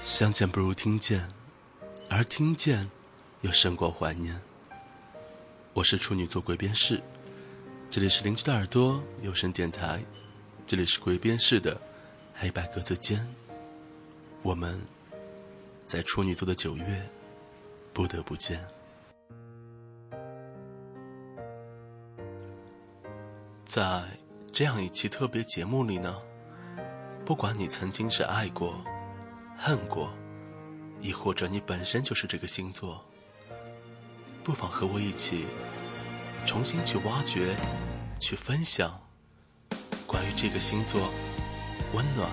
相见不如听见，而听见又胜过怀念。我是处女座鬼边士，这里是邻居的耳朵有声电台，这里是鬼边士的黑白格子间。我们在处女座的九月不得不见。在这样一期特别节目里呢，不管你曾经是爱过。恨过，亦或者你本身就是这个星座，不妨和我一起重新去挖掘、去分享关于这个星座温暖、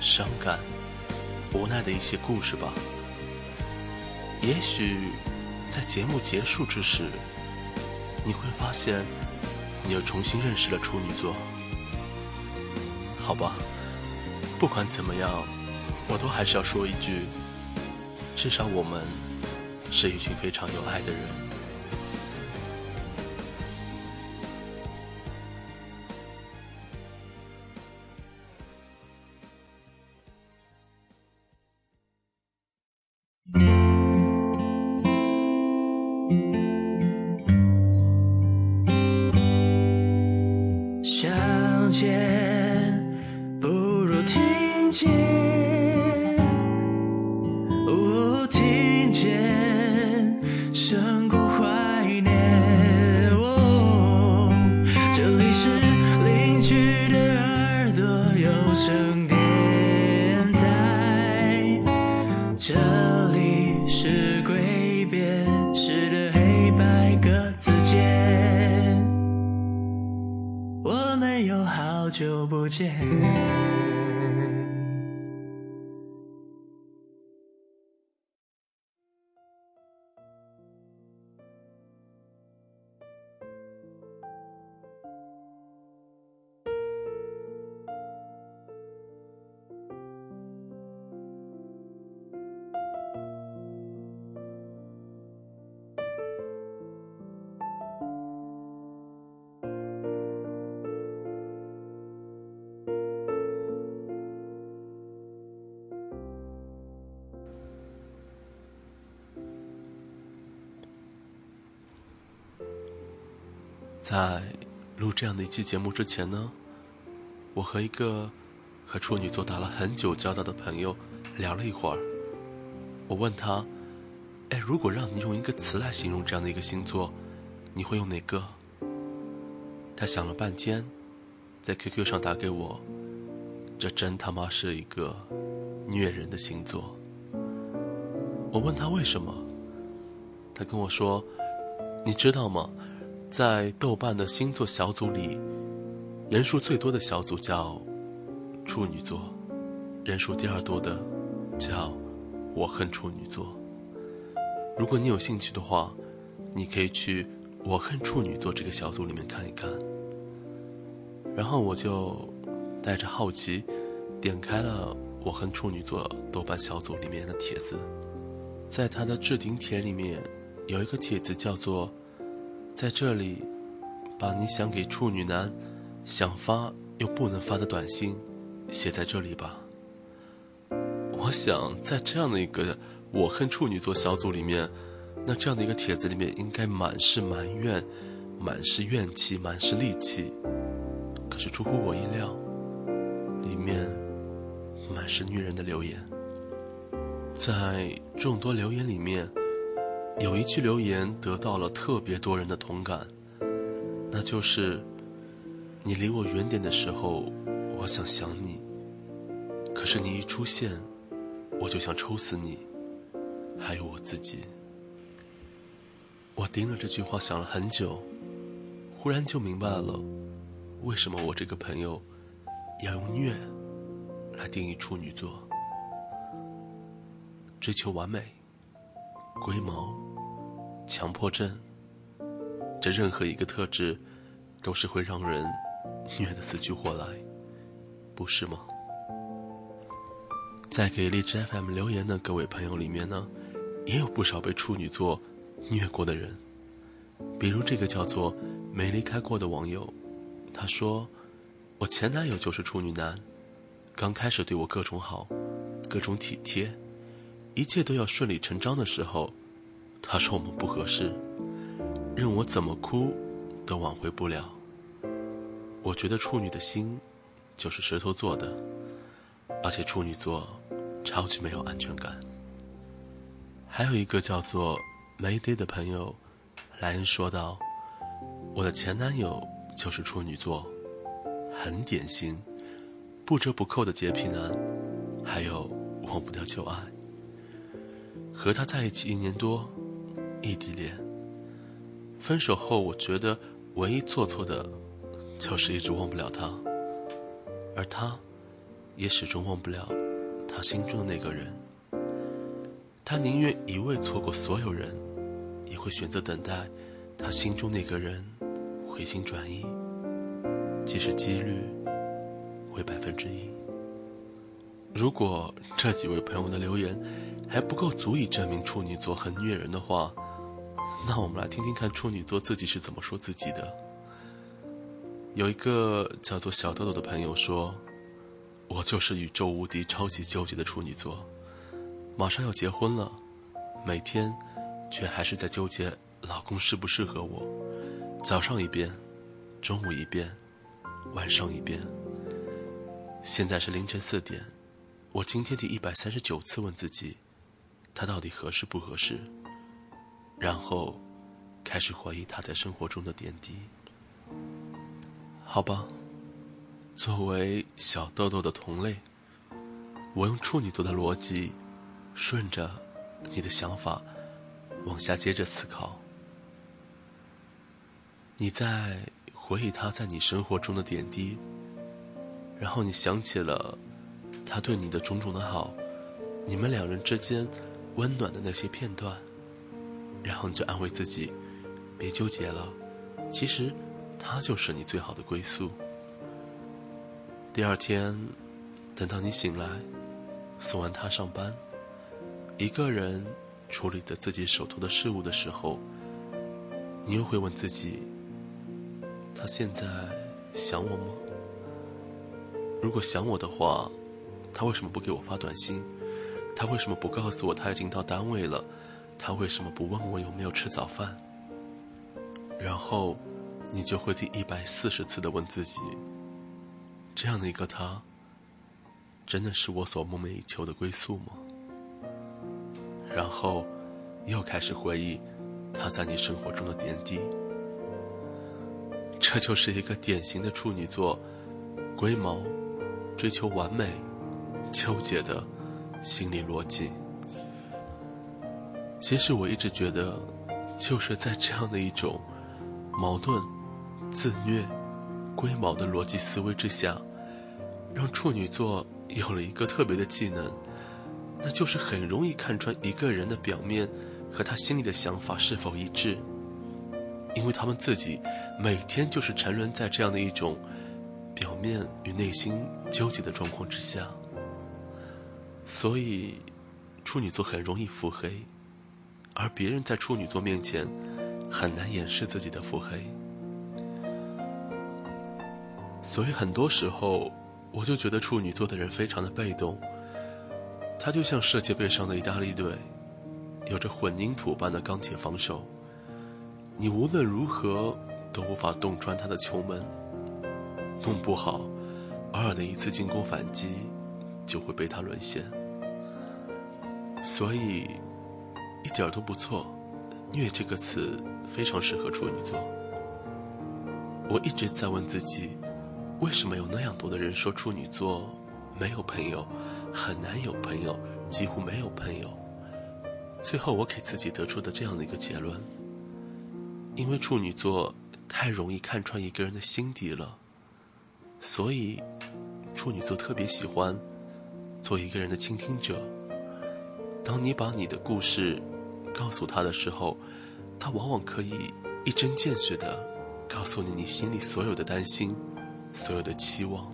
伤感、无奈的一些故事吧。也许在节目结束之时，你会发现你又重新认识了处女座。好吧，不管怎么样。我都还是要说一句，至少我们是一群非常有爱的人。谢谢在录这样的一期节目之前呢，我和一个和处女座打了很久交道的朋友聊了一会儿。我问他：“哎，如果让你用一个词来形容这样的一个星座，你会用哪个？”他想了半天，在 QQ 上打给我：“这真他妈是一个虐人的星座。”我问他为什么，他跟我说：“你知道吗？”在豆瓣的星座小组里，人数最多的小组叫处女座，人数第二多的叫我恨处女座。如果你有兴趣的话，你可以去我恨处女座这个小组里面看一看。然后我就带着好奇，点开了我恨处女座豆瓣小组里面的帖子，在他的置顶帖里面有一个帖子叫做。在这里，把你想给处女男、想发又不能发的短信写在这里吧。我想，在这样的一个我恨处女座小组里面，那这样的一个帖子里面应该满是埋怨、满是怨气、满是戾气。可是出乎我意料，里面满是女人的留言。在众多留言里面。有一句留言得到了特别多人的同感，那就是：“你离我远点的时候，我想想你；可是你一出现，我就想抽死你，还有我自己。”我盯着这句话想了很久，忽然就明白了，为什么我这个朋友要用“虐”来定义处女座，追求完美。龟毛、强迫症，这任何一个特质，都是会让人 虐得死去活来，不是吗？在给荔枝 FM 留言的各位朋友里面呢，也有不少被处女座虐过的人，比如这个叫做“没离开过”的网友，他说：“我前男友就是处女男，刚开始对我各种好，各种体贴，一切都要顺理成章的时候，他说我们不合适，任我怎么哭都挽回不了。我觉得处女的心就是石头做的，而且处女座超级没有安全感。还有一个叫做梅 y 的朋友，莱恩说道：“我的前男友就是处女座，很典型，不折不扣的洁癖男，还有忘不掉旧爱。和他在一起一年多，异地恋。分手后，我觉得唯一做错的，就是一直忘不了他，而他，也始终忘不了他心中的那个人。”他宁愿一味错过所有人，也会选择等待他心中那个人回心转意，即使几率为百分之一。如果这几位朋友的留言还不够足以证明处女座很虐人的话，那我们来听听看处女座自己是怎么说自己的。有一个叫做小豆豆的朋友说：“我就是宇宙无敌、超级纠结的处女座。”马上要结婚了，每天却还是在纠结老公适不适合我。早上一遍，中午一遍，晚上一遍。现在是凌晨四点，我今天第一百三十九次问自己，他到底合适不合适？然后开始怀疑他在生活中的点滴。好吧，作为小豆豆的同类，我用处女座的逻辑。顺着你的想法往下接着思考，你在回忆他在你生活中的点滴，然后你想起了他对你的种种的好，你们两人之间温暖的那些片段，然后你就安慰自己，别纠结了，其实他就是你最好的归宿。第二天，等到你醒来，送完他上班。一个人处理着自己手头的事物的时候，你又会问自己：他现在想我吗？如果想我的话，他为什么不给我发短信？他为什么不告诉我他已经到单位了？他为什么不问我有没有吃早饭？然后，你就会第一百四十次的问自己：这样的一个他，真的是我所梦寐以求的归宿吗？然后，又开始回忆他在你生活中的点滴。这就是一个典型的处女座，龟毛、追求完美、纠结的心理逻辑。其实我一直觉得，就是在这样的一种矛盾、自虐、龟毛的逻辑思维之下，让处女座有了一个特别的技能。那就是很容易看穿一个人的表面和他心里的想法是否一致，因为他们自己每天就是沉沦在这样的一种表面与内心纠结的状况之下，所以处女座很容易腹黑，而别人在处女座面前很难掩饰自己的腹黑，所以很多时候我就觉得处女座的人非常的被动。他就像世界杯上的意大利队，有着混凝土般的钢铁防守，你无论如何都无法洞穿他的球门。弄不好，偶尔的一次进攻反击就会被他沦陷。所以，一点都不错，“虐”这个词非常适合处女座。我一直在问自己，为什么有那样多的人说处女座没有朋友？很难有朋友，几乎没有朋友。最后，我给自己得出的这样的一个结论：因为处女座太容易看穿一个人的心底了，所以处女座特别喜欢做一个人的倾听者。当你把你的故事告诉他的时候，他往往可以一针见血的告诉你你心里所有的担心、所有的期望，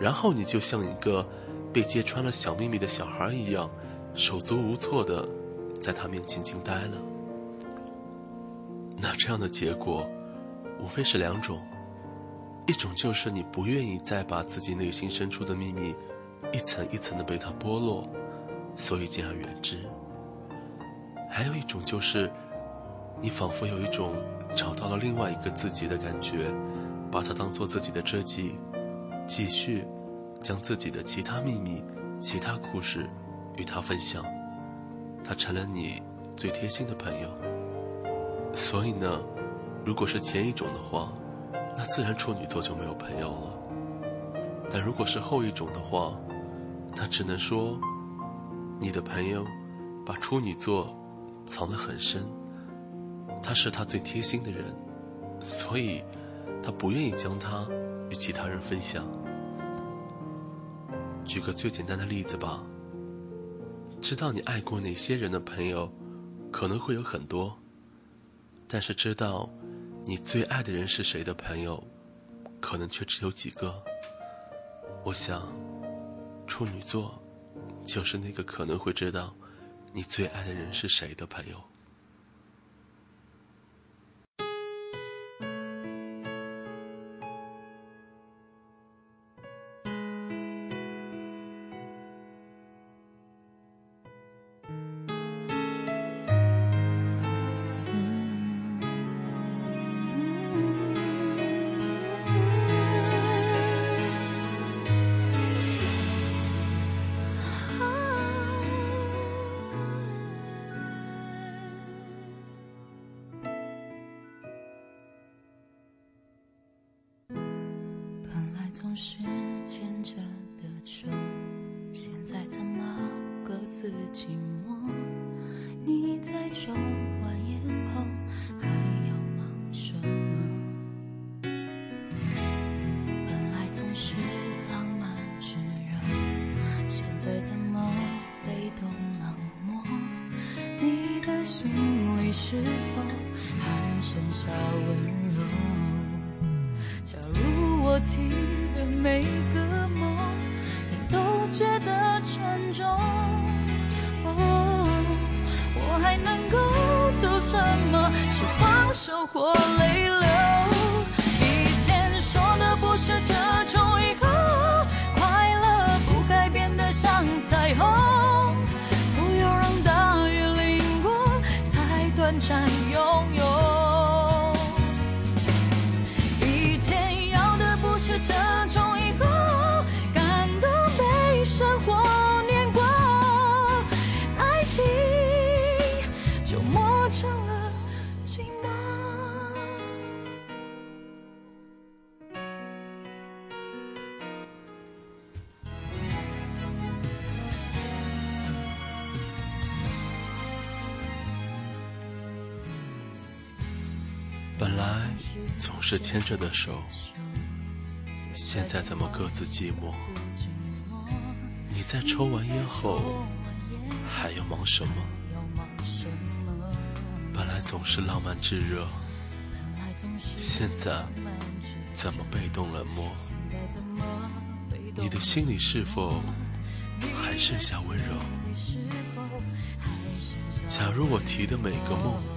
然后你就像一个。被揭穿了小秘密的小孩一样，手足无措的在他面前惊呆了。那这样的结果，无非是两种：一种就是你不愿意再把自己内心深处的秘密一层一层的被他剥落，所以敬而远之。还有一种就是，你仿佛有一种找到了另外一个自己的感觉，把它当做自己的知己，继续将自己的其他秘密、其他故事与他分享，他成了你最贴心的朋友。所以呢，如果是前一种的话，那自然处女座就没有朋友了。但如果是后一种的话，那只能说，你的朋友把处女座藏得很深，他是他最贴心的人，所以他不愿意将他与其他人分享。举个最简单的例子吧，知道你爱过哪些人的朋友，可能会有很多。但是知道你最爱的人是谁的朋友，可能却只有几个。我想，处女座就是那个可能会知道你最爱的人是谁的朋友。是牵着的手，现在怎么各自寂寞？你在抽完烟后还要忙什么？本来总是浪漫炙热，现在怎么被动冷漠？你的心里是否还剩下温柔？每个是牵着的手，现在怎么各自寂寞？你在抽完烟后还要忙什么？本来总是浪漫炙热，现在怎么被动冷漠？你的心里是否还剩下温柔？假如我提的每个梦。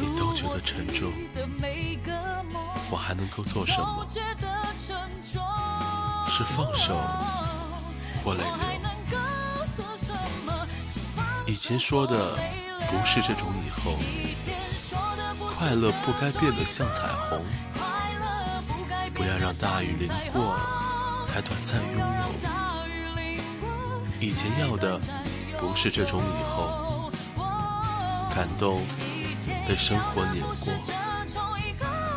你都觉得沉重，我还能够做什么？是放手或泪流？以前说的不是这种以后，快乐不该变得像彩虹，不要让大雨淋过才短暂拥有。以前要的不是这种以后，感动。被生活碾过，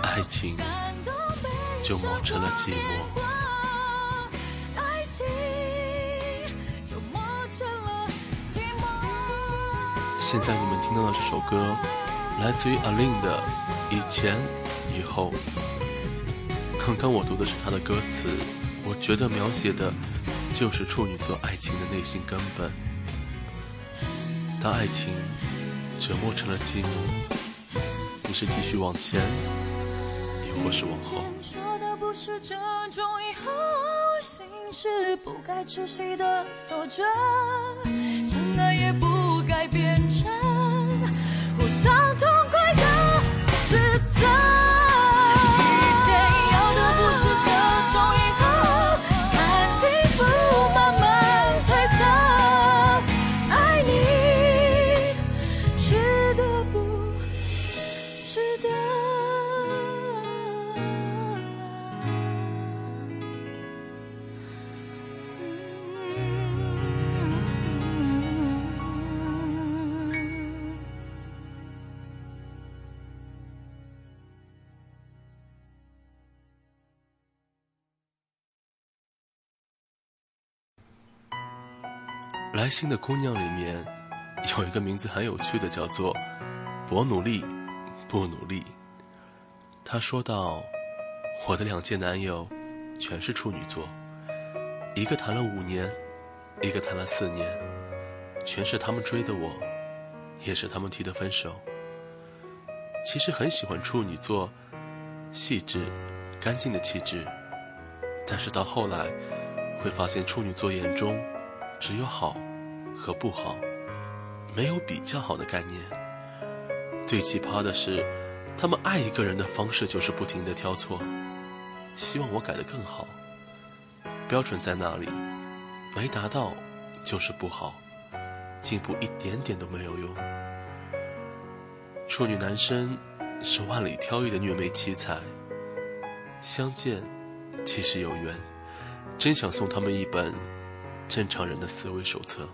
爱情就磨成了寂寞。现在你们听到的这首歌，来自于阿令的《以前以后》。刚刚我读的是他的歌词，我觉得描写的就是处女座爱情的内心根本。当爱情折磨成了寂寞。是继续往前，亦或是往后？说的不是这种以后，心是不该窒息的锁着，相爱也不该变成来信的姑娘里面，有一个名字很有趣的，叫做“我努力，不努力”。她说道：“我的两届男友，全是处女座，一个谈了五年，一个谈了四年，全是他们追的我，也是他们提的分手。其实很喜欢处女座，细致、干净的气质，但是到后来，会发现处女座眼中。”只有好和不好，没有比较好的概念。最奇葩的是，他们爱一个人的方式就是不停的挑错，希望我改得更好。标准在那里，没达到就是不好，进步一点点都没有用。处女男生是万里挑一的虐妹奇才，相见其实有缘，真想送他们一本。正常人的思维手册。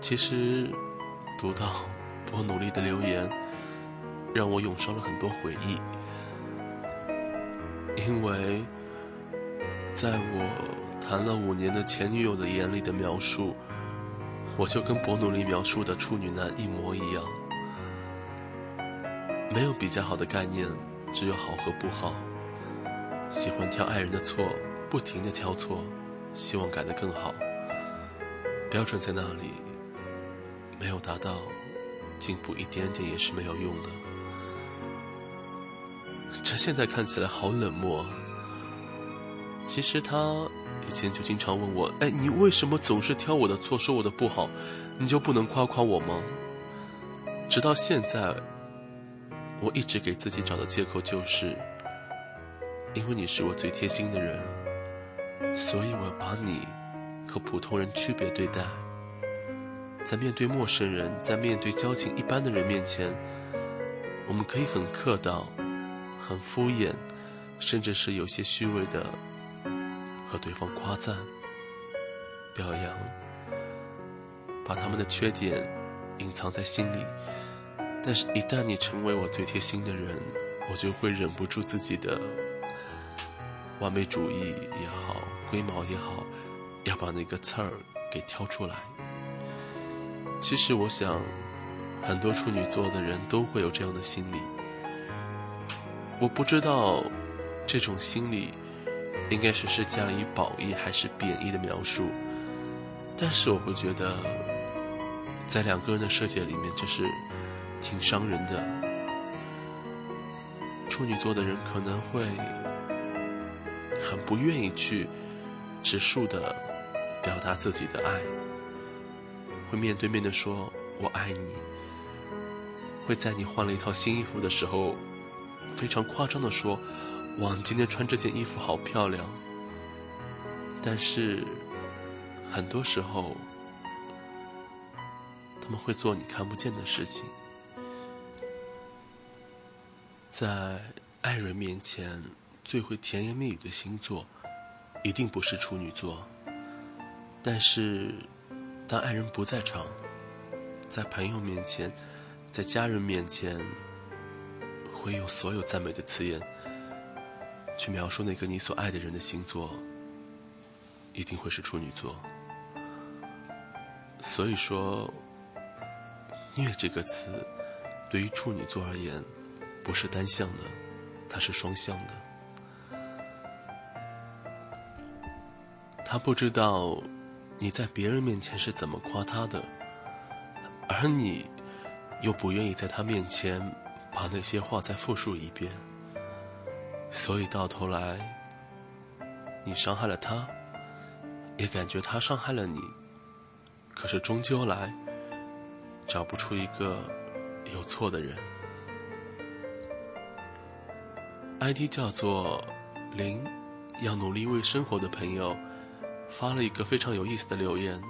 其实，读到我努力的留言，让我涌上了很多回忆。因为，在我谈了五年的前女友的眼里的描述，我就跟博努力描述的处女男一模一样。没有比较好的概念，只有好和不好。喜欢挑爱人的错，不停的挑错。希望改得更好，标准在那里，没有达到，进步一点点也是没有用的。这现在看起来好冷漠。其实他以前就经常问我：“哎，你为什么总是挑我的错，说我的不好？你就不能夸夸我吗？”直到现在，我一直给自己找的借口就是，因为你是我最贴心的人。所以，我要把你和普通人区别对待。在面对陌生人，在面对交情一般的人面前，我们可以很客套、很敷衍，甚至是有些虚伪的和对方夸赞、表扬，把他们的缺点隐藏在心里。但是，一旦你成为我最贴心的人，我就会忍不住自己的。完美主义也好，龟毛也好，要把那个刺儿给挑出来。其实我想，很多处女座的人都会有这样的心理。我不知道这种心理应该是是加以褒义还是贬义的描述，但是我会觉得，在两个人的世界里面，这是挺伤人的。处女座的人可能会。很不愿意去直述的表达自己的爱，会面对面的说“我爱你”，会在你换了一套新衣服的时候，非常夸张的说“哇，你今天穿这件衣服好漂亮”。但是很多时候，他们会做你看不见的事情，在爱人面前。最会甜言蜜语的星座，一定不是处女座。但是，当爱人不在场，在朋友面前，在家人面前，会有所有赞美的词言，去描述那个你所爱的人的星座，一定会是处女座。所以说，“虐”这个词，对于处女座而言，不是单向的，它是双向的。他不知道你在别人面前是怎么夸他的，而你又不愿意在他面前把那些话再复述一遍，所以到头来，你伤害了他，也感觉他伤害了你，可是终究来找不出一个有错的人。ID 叫做零，要努力为生活的朋友。发了一个非常有意思的留言，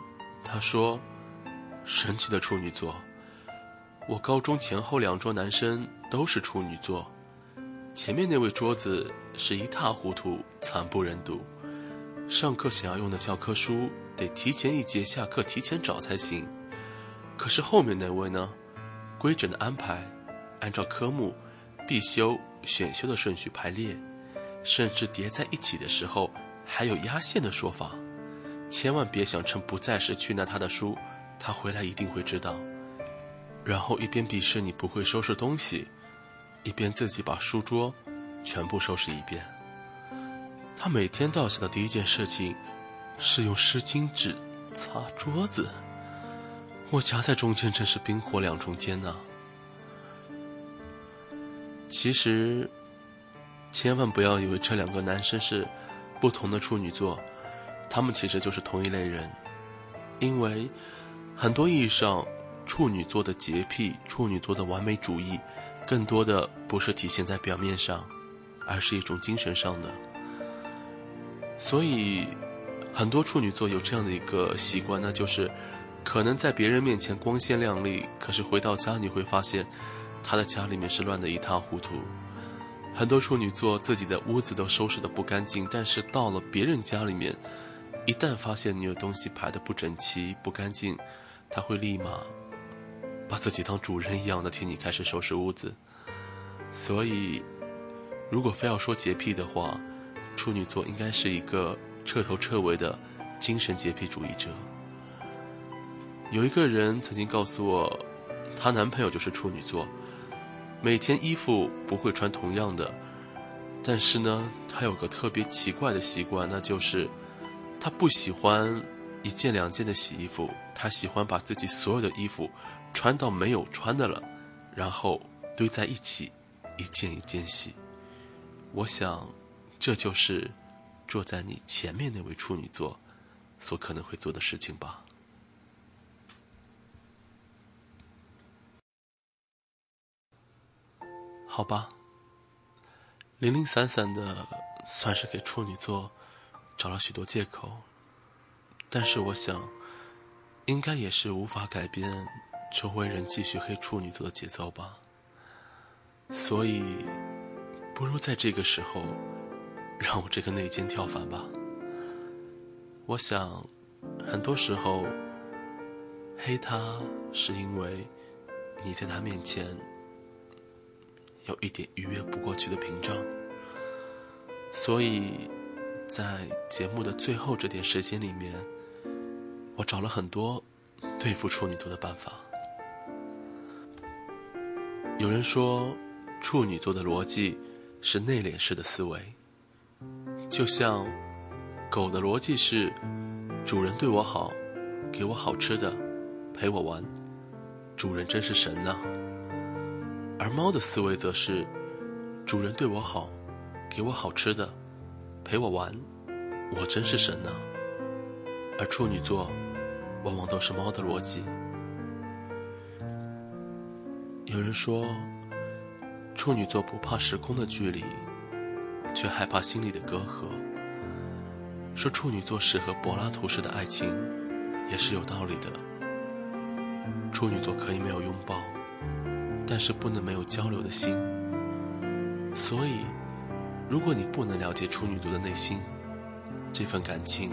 他说：“神奇的处女座，我高中前后两桌男生都是处女座，前面那位桌子是一塌糊涂，惨不忍睹。上课想要用的教科书得提前一节下课提前找才行，可是后面那位呢，规整的安排，按照科目、必修、选修的顺序排列，甚至叠在一起的时候还有压线的说法。”千万别想趁不在时去拿他的书，他回来一定会知道。然后一边鄙视你不会收拾东西，一边自己把书桌全部收拾一遍。他每天到家的第一件事情是用湿巾纸擦桌子，我夹在中间真是冰火两重天呐。其实，千万不要以为这两个男生是不同的处女座。他们其实就是同一类人，因为很多意义上，处女座的洁癖、处女座的完美主义，更多的不是体现在表面上，而是一种精神上的。所以，很多处女座有这样的一个习惯，那就是可能在别人面前光鲜亮丽，可是回到家你会发现，他的家里面是乱得一塌糊涂。很多处女座自己的屋子都收拾得不干净，但是到了别人家里面。一旦发现你有东西排得不整齐、不干净，他会立马把自己当主人一样的替你开始收拾屋子。所以，如果非要说洁癖的话，处女座应该是一个彻头彻尾的精神洁癖主义者。有一个人曾经告诉我，她男朋友就是处女座，每天衣服不会穿同样的，但是呢，他有个特别奇怪的习惯，那就是。他不喜欢一件两件的洗衣服，他喜欢把自己所有的衣服穿到没有穿的了，然后堆在一起，一件一件洗。我想，这就是坐在你前面那位处女座所可能会做的事情吧。好吧，零零散散的，算是给处女座。找了许多借口，但是我想，应该也是无法改变周围人继续黑处女座的节奏吧。所以，不如在这个时候，让我这个内奸跳反吧。我想，很多时候，黑他是因为你在他面前有一点逾越不过去的屏障，所以。在节目的最后这点时间里面，我找了很多对付处女座的办法。有人说，处女座的逻辑是内敛式的思维，就像狗的逻辑是主人对我好，给我好吃的，陪我玩，主人真是神呐。而猫的思维则是主人对我好，给我好吃的。陪我玩，我真是神呐！而处女座，往往都是猫的逻辑。有人说，处女座不怕时空的距离，却害怕心里的隔阂。说处女座适合柏拉图式的爱情，也是有道理的。处女座可以没有拥抱，但是不能没有交流的心。所以。如果你不能了解处女座的内心，这份感情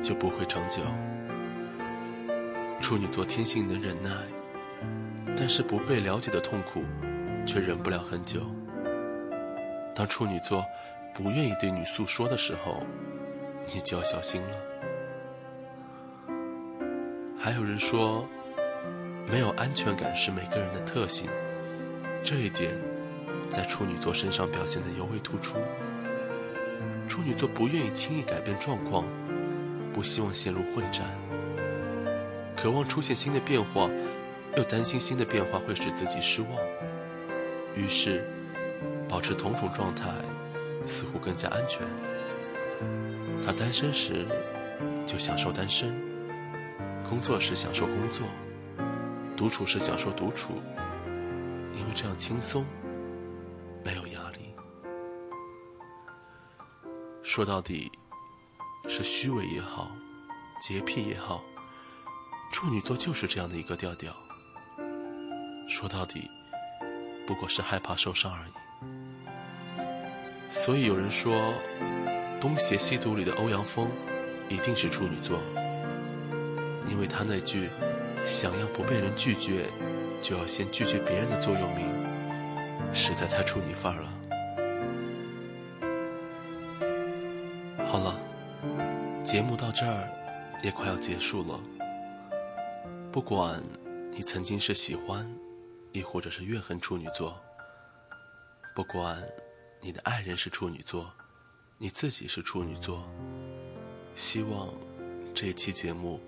就不会长久。处女座天性能忍耐，但是不被了解的痛苦却忍不了很久。当处女座不愿意对你诉说的时候，你就要小心了。还有人说，没有安全感是每个人的特性，这一点。在处女座身上表现的尤为突出。处女座不愿意轻易改变状况，不希望陷入混战，渴望出现新的变化，又担心新的变化会使自己失望。于是，保持同种状态似乎更加安全。他单身时就享受单身，工作时享受工作，独处时享受独处，因为这样轻松。没有压力，说到底，是虚伪也好，洁癖也好，处女座就是这样的一个调调。说到底，不过是害怕受伤而已。所以有人说，《东邪西毒》里的欧阳锋一定是处女座，因为他那句“想要不被人拒绝，就要先拒绝别人的座右铭”。实在太处女范儿了。好了，节目到这儿也快要结束了。不管你曾经是喜欢，亦或者是怨恨处女座；不管你的爱人是处女座，你自己是处女座，希望这一期节目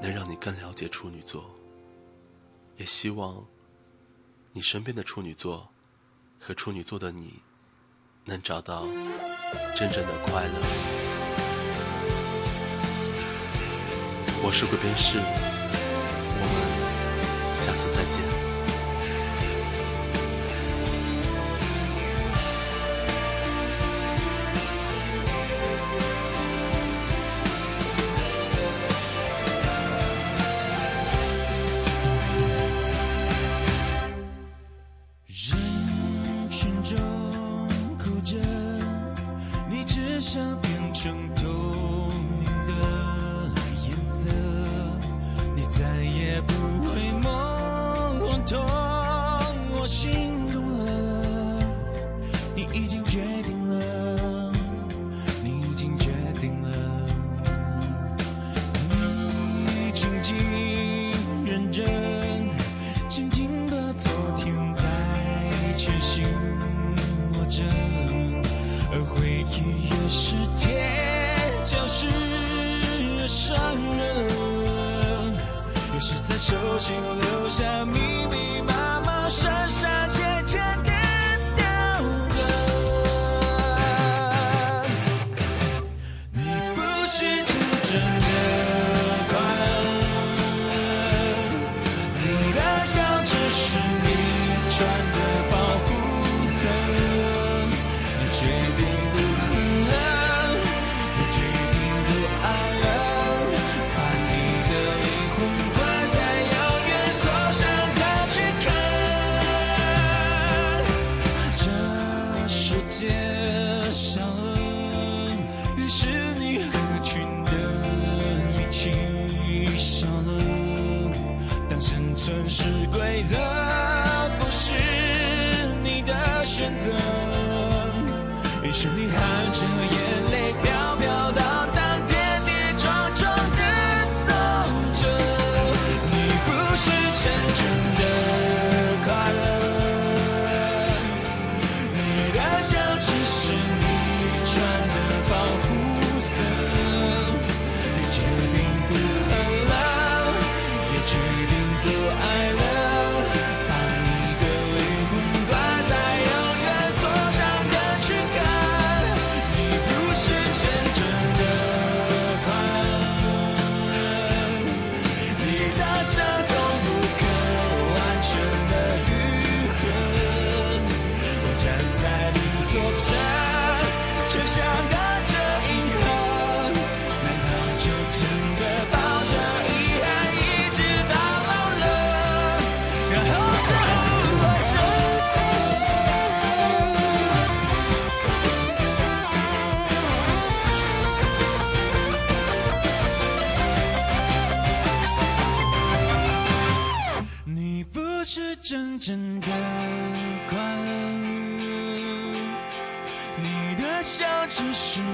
能让你更了解处女座，也希望你身边的处女座。和处女座的你能找到真正的快乐我是鬼辩士我们下次再见。也是在手心留下密密麻麻深深浅继续